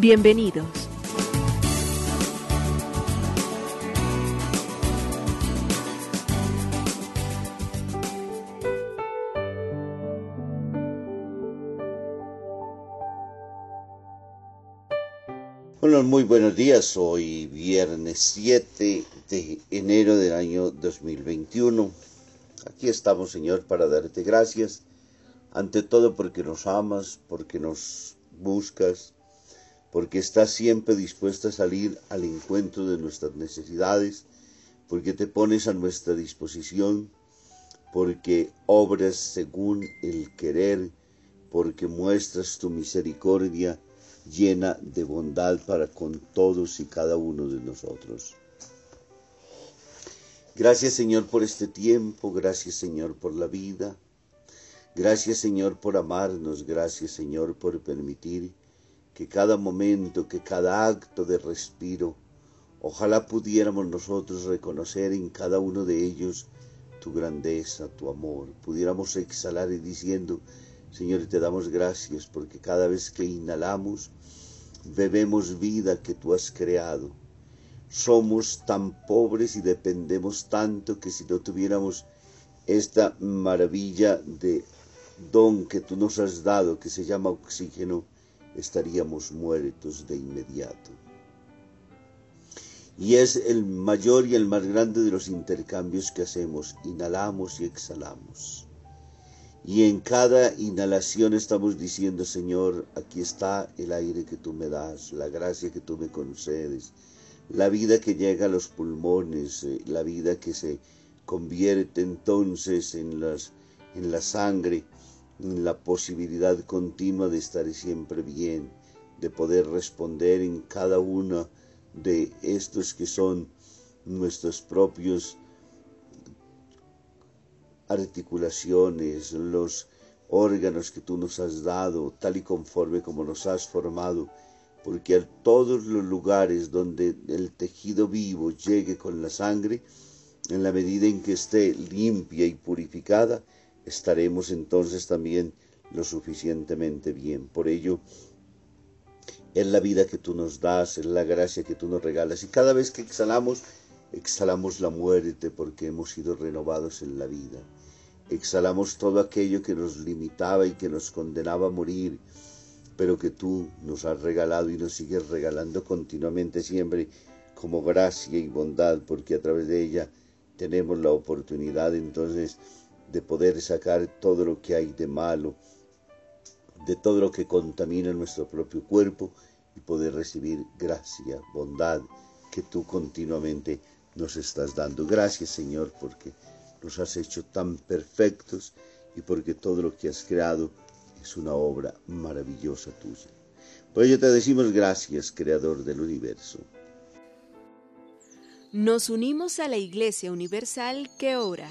Bienvenidos. Hola, muy buenos días. Hoy viernes 7 de enero del año 2021. Aquí estamos, Señor, para darte gracias. Ante todo porque nos amas, porque nos buscas, porque estás siempre dispuesto a salir al encuentro de nuestras necesidades, porque te pones a nuestra disposición, porque obras según el querer, porque muestras tu misericordia llena de bondad para con todos y cada uno de nosotros. Gracias Señor por este tiempo, gracias Señor por la vida, gracias Señor por amarnos, gracias Señor por permitir que cada momento, que cada acto de respiro, ojalá pudiéramos nosotros reconocer en cada uno de ellos tu grandeza, tu amor, pudiéramos exhalar y diciendo, Señor, te damos gracias porque cada vez que inhalamos, bebemos vida que tú has creado. Somos tan pobres y dependemos tanto que si no tuviéramos esta maravilla de don que tú nos has dado, que se llama oxígeno, estaríamos muertos de inmediato. Y es el mayor y el más grande de los intercambios que hacemos, inhalamos y exhalamos. Y en cada inhalación estamos diciendo, Señor, aquí está el aire que tú me das, la gracia que tú me concedes, la vida que llega a los pulmones, eh, la vida que se convierte entonces en, las, en la sangre, la posibilidad continua de estar siempre bien, de poder responder en cada uno de estos que son nuestros propios articulaciones, los órganos que tú nos has dado, tal y conforme como nos has formado, porque a todos los lugares donde el tejido vivo llegue con la sangre, en la medida en que esté limpia y purificada, estaremos entonces también lo suficientemente bien. Por ello, es la vida que tú nos das, es la gracia que tú nos regalas. Y cada vez que exhalamos, exhalamos la muerte porque hemos sido renovados en la vida. Exhalamos todo aquello que nos limitaba y que nos condenaba a morir, pero que tú nos has regalado y nos sigues regalando continuamente siempre como gracia y bondad, porque a través de ella tenemos la oportunidad entonces de poder sacar todo lo que hay de malo, de todo lo que contamina nuestro propio cuerpo y poder recibir gracia, bondad que tú continuamente nos estás dando. Gracias Señor porque nos has hecho tan perfectos y porque todo lo que has creado es una obra maravillosa tuya. Por ello te decimos gracias, Creador del universo. Nos unimos a la Iglesia Universal que ora.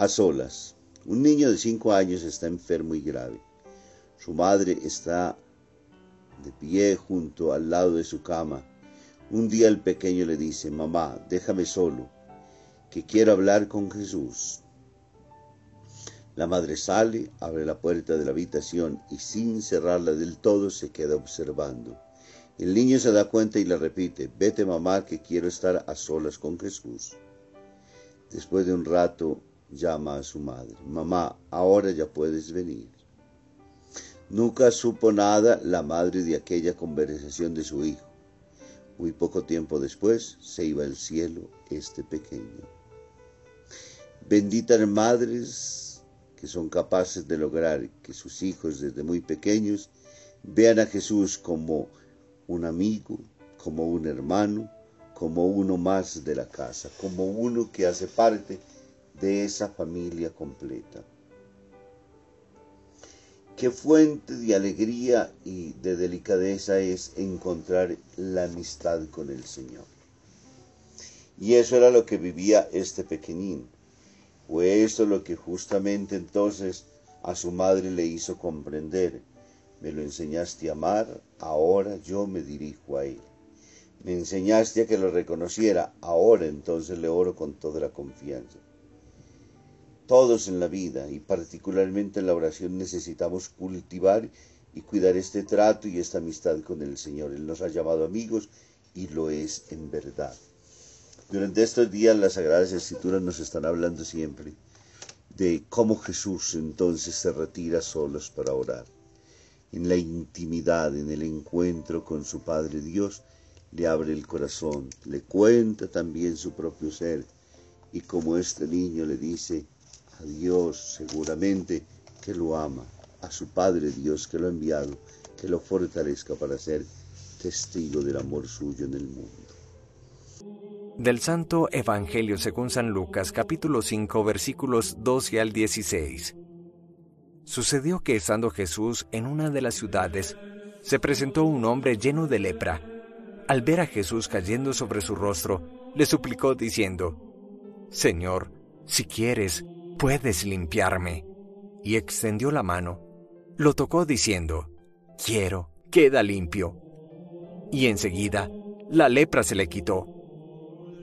A solas. Un niño de cinco años está enfermo y grave. Su madre está de pie junto al lado de su cama. Un día el pequeño le dice, mamá, déjame solo, que quiero hablar con Jesús. La madre sale, abre la puerta de la habitación y sin cerrarla del todo se queda observando. El niño se da cuenta y le repite, vete mamá que quiero estar a solas con Jesús. Después de un rato llama a su madre, mamá, ahora ya puedes venir. Nunca supo nada la madre de aquella conversación de su hijo. Muy poco tiempo después se iba al cielo este pequeño. Benditas madres que son capaces de lograr que sus hijos desde muy pequeños vean a Jesús como un amigo, como un hermano, como uno más de la casa, como uno que hace parte de esa familia completa. Qué fuente de alegría y de delicadeza es encontrar la amistad con el Señor. Y eso era lo que vivía este pequeñín. Fue eso lo que justamente entonces a su madre le hizo comprender. Me lo enseñaste a amar, ahora yo me dirijo a él. Me enseñaste a que lo reconociera, ahora entonces le oro con toda la confianza. Todos en la vida y particularmente en la oración necesitamos cultivar y cuidar este trato y esta amistad con el Señor. Él nos ha llamado amigos y lo es en verdad. Durante estos días las Sagradas Escrituras nos están hablando siempre de cómo Jesús entonces se retira solos para orar. En la intimidad, en el encuentro con su Padre Dios, le abre el corazón, le cuenta también su propio ser y como este niño le dice, a Dios seguramente que lo ama, a su Padre Dios que lo ha enviado, que lo fortalezca para ser testigo del amor suyo en el mundo. Del Santo Evangelio según San Lucas capítulo 5 versículos 12 al 16. Sucedió que estando Jesús en una de las ciudades, se presentó un hombre lleno de lepra. Al ver a Jesús cayendo sobre su rostro, le suplicó diciendo, Señor, si quieres, puedes limpiarme. Y extendió la mano, lo tocó diciendo, quiero, queda limpio. Y enseguida, la lepra se le quitó.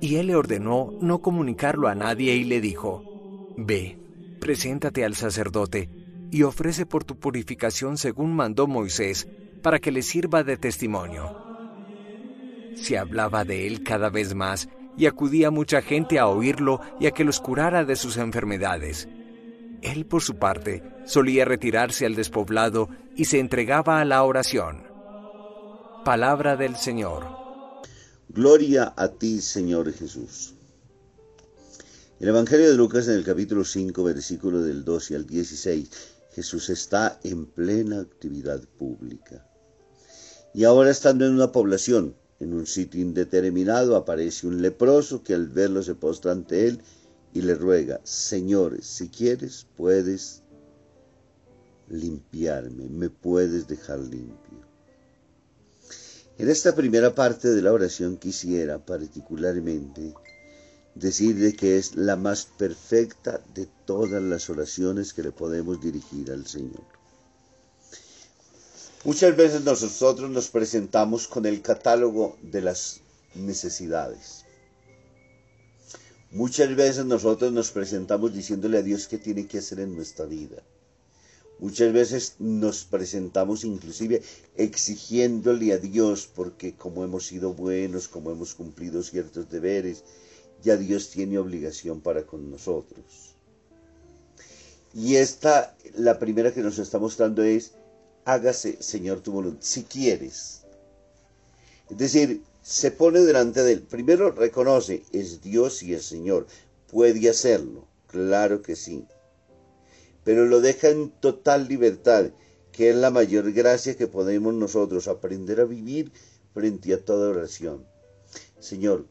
Y él le ordenó no comunicarlo a nadie y le dijo, ve, preséntate al sacerdote y ofrece por tu purificación según mandó Moisés, para que le sirva de testimonio. Se hablaba de él cada vez más y acudía mucha gente a oírlo y a que los curara de sus enfermedades. Él, por su parte, solía retirarse al despoblado y se entregaba a la oración. Palabra del Señor. Gloria a ti, Señor Jesús. El Evangelio de Lucas en el capítulo 5, versículo del 12 al 16, Jesús está en plena actividad pública. Y ahora estando en una población, en un sitio indeterminado aparece un leproso que al verlo se postra ante él y le ruega, Señor, si quieres puedes limpiarme, me puedes dejar limpio. En esta primera parte de la oración quisiera particularmente decirle que es la más perfecta de todas las oraciones que le podemos dirigir al Señor. Muchas veces nosotros nos presentamos con el catálogo de las necesidades. Muchas veces nosotros nos presentamos diciéndole a Dios qué tiene que hacer en nuestra vida. Muchas veces nos presentamos inclusive exigiéndole a Dios porque como hemos sido buenos, como hemos cumplido ciertos deberes, ya Dios tiene obligación para con nosotros. Y esta, la primera que nos está mostrando es, hágase, Señor, tu voluntad, si quieres. Es decir, se pone delante de él. Primero reconoce, es Dios y es Señor. Puede hacerlo, claro que sí. Pero lo deja en total libertad, que es la mayor gracia que podemos nosotros aprender a vivir frente a toda oración. Señor,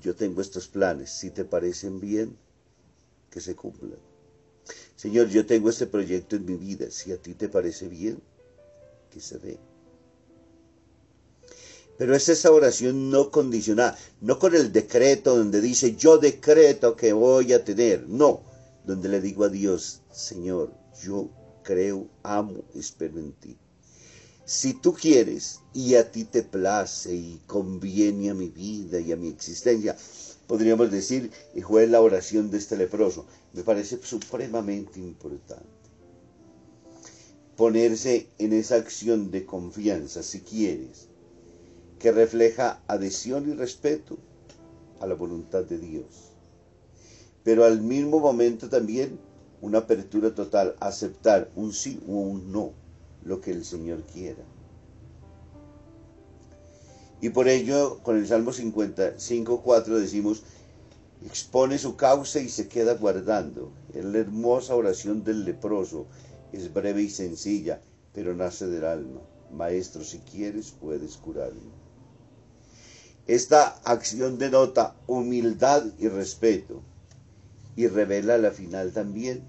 yo tengo estos planes, si te parecen bien, que se cumplan. Señor, yo tengo este proyecto en mi vida, si a ti te parece bien, se. Pero es esa oración no condicionada, no con el decreto donde dice yo decreto que voy a tener, no. donde le digo a Dios, Señor, yo creo, amo, espero en ti. Si tú quieres y a ti te place y conviene a mi vida y a mi existencia, podríamos decir, fue la oración de este leproso, me parece supremamente importante. Ponerse en esa acción de confianza, si quieres, que refleja adhesión y respeto a la voluntad de Dios. Pero al mismo momento también una apertura total, aceptar un sí o un no, lo que el Señor quiera. Y por ello, con el Salmo 55, 4 decimos, expone su causa y se queda guardando. Es la hermosa oración del leproso, es breve y sencilla, pero nace del alma. Maestro, si quieres, puedes curarme. Esta acción denota humildad y respeto y revela a la final también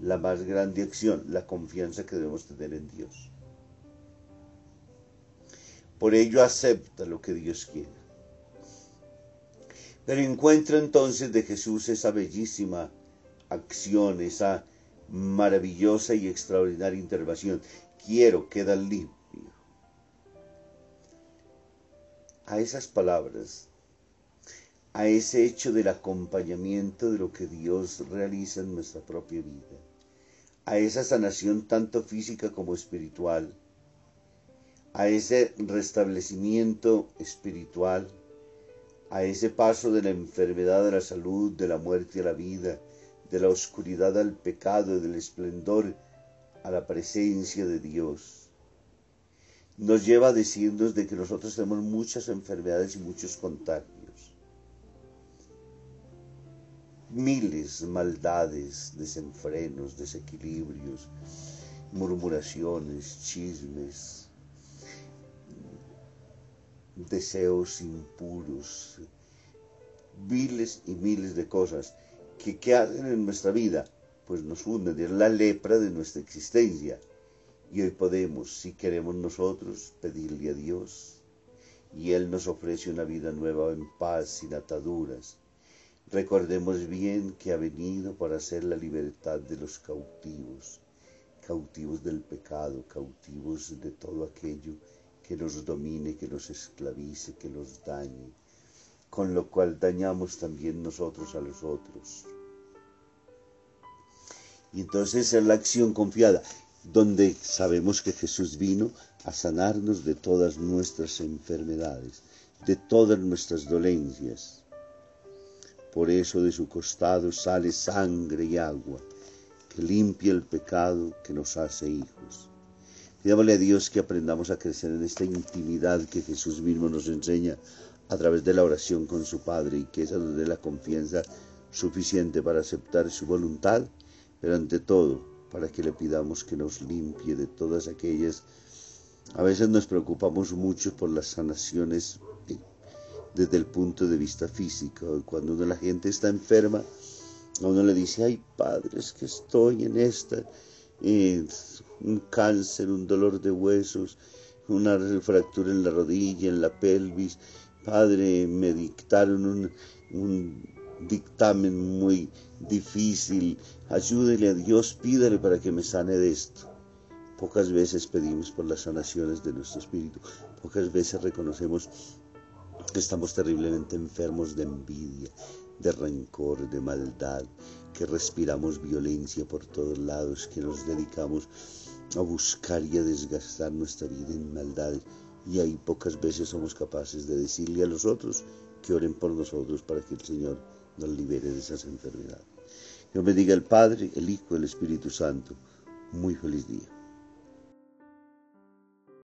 la más grande acción, la confianza que debemos tener en Dios. Por ello acepta lo que Dios quiere. Pero encuentra entonces de Jesús esa bellísima acción, esa maravillosa y extraordinaria intervención. Quiero, queda limpio. A esas palabras a ese hecho del acompañamiento de lo que Dios realiza en nuestra propia vida, a esa sanación tanto física como espiritual, a ese restablecimiento espiritual, a ese paso de la enfermedad a la salud, de la muerte a la vida, de la oscuridad al pecado, del esplendor a la presencia de Dios. Nos lleva a decirnos de que nosotros tenemos muchas enfermedades y muchos contagios miles maldades, desenfrenos, desequilibrios, murmuraciones, chismes, deseos impuros, miles y miles de cosas que, ¿qué hacen en nuestra vida? Pues nos hunden, es la lepra de nuestra existencia. Y hoy podemos, si queremos nosotros, pedirle a Dios. Y Él nos ofrece una vida nueva en paz, sin ataduras, Recordemos bien que ha venido para hacer la libertad de los cautivos, cautivos del pecado, cautivos de todo aquello que nos domine, que nos esclavice, que nos dañe, con lo cual dañamos también nosotros a los otros. Y entonces es la acción confiada, donde sabemos que Jesús vino a sanarnos de todas nuestras enfermedades, de todas nuestras dolencias. Por eso de su costado sale sangre y agua, que limpia el pecado que nos hace hijos. Pidámosle a Dios que aprendamos a crecer en esta intimidad que Jesús mismo nos enseña a través de la oración con su Padre y que esa nos dé la confianza suficiente para aceptar su voluntad, pero ante todo para que le pidamos que nos limpie de todas aquellas. A veces nos preocupamos mucho por las sanaciones desde el punto de vista físico. Cuando la gente está enferma, a uno le dice, ay padre, es que estoy en esta, un cáncer, un dolor de huesos, una fractura en la rodilla, en la pelvis. Padre, me dictaron un, dictamen muy difícil. Ayúdele a Dios, pídale para que me sane de esto. Pocas veces pedimos por las sanaciones de nuestro espíritu. Pocas veces reconocemos que estamos terriblemente enfermos de envidia, de rencor, de maldad, que respiramos violencia por todos lados, que nos dedicamos a buscar y a desgastar nuestra vida en maldad. Y ahí pocas veces somos capaces de decirle a los otros que oren por nosotros para que el Señor nos libere de esas enfermedades. Dios bendiga el Padre, el Hijo el Espíritu Santo. Muy feliz día.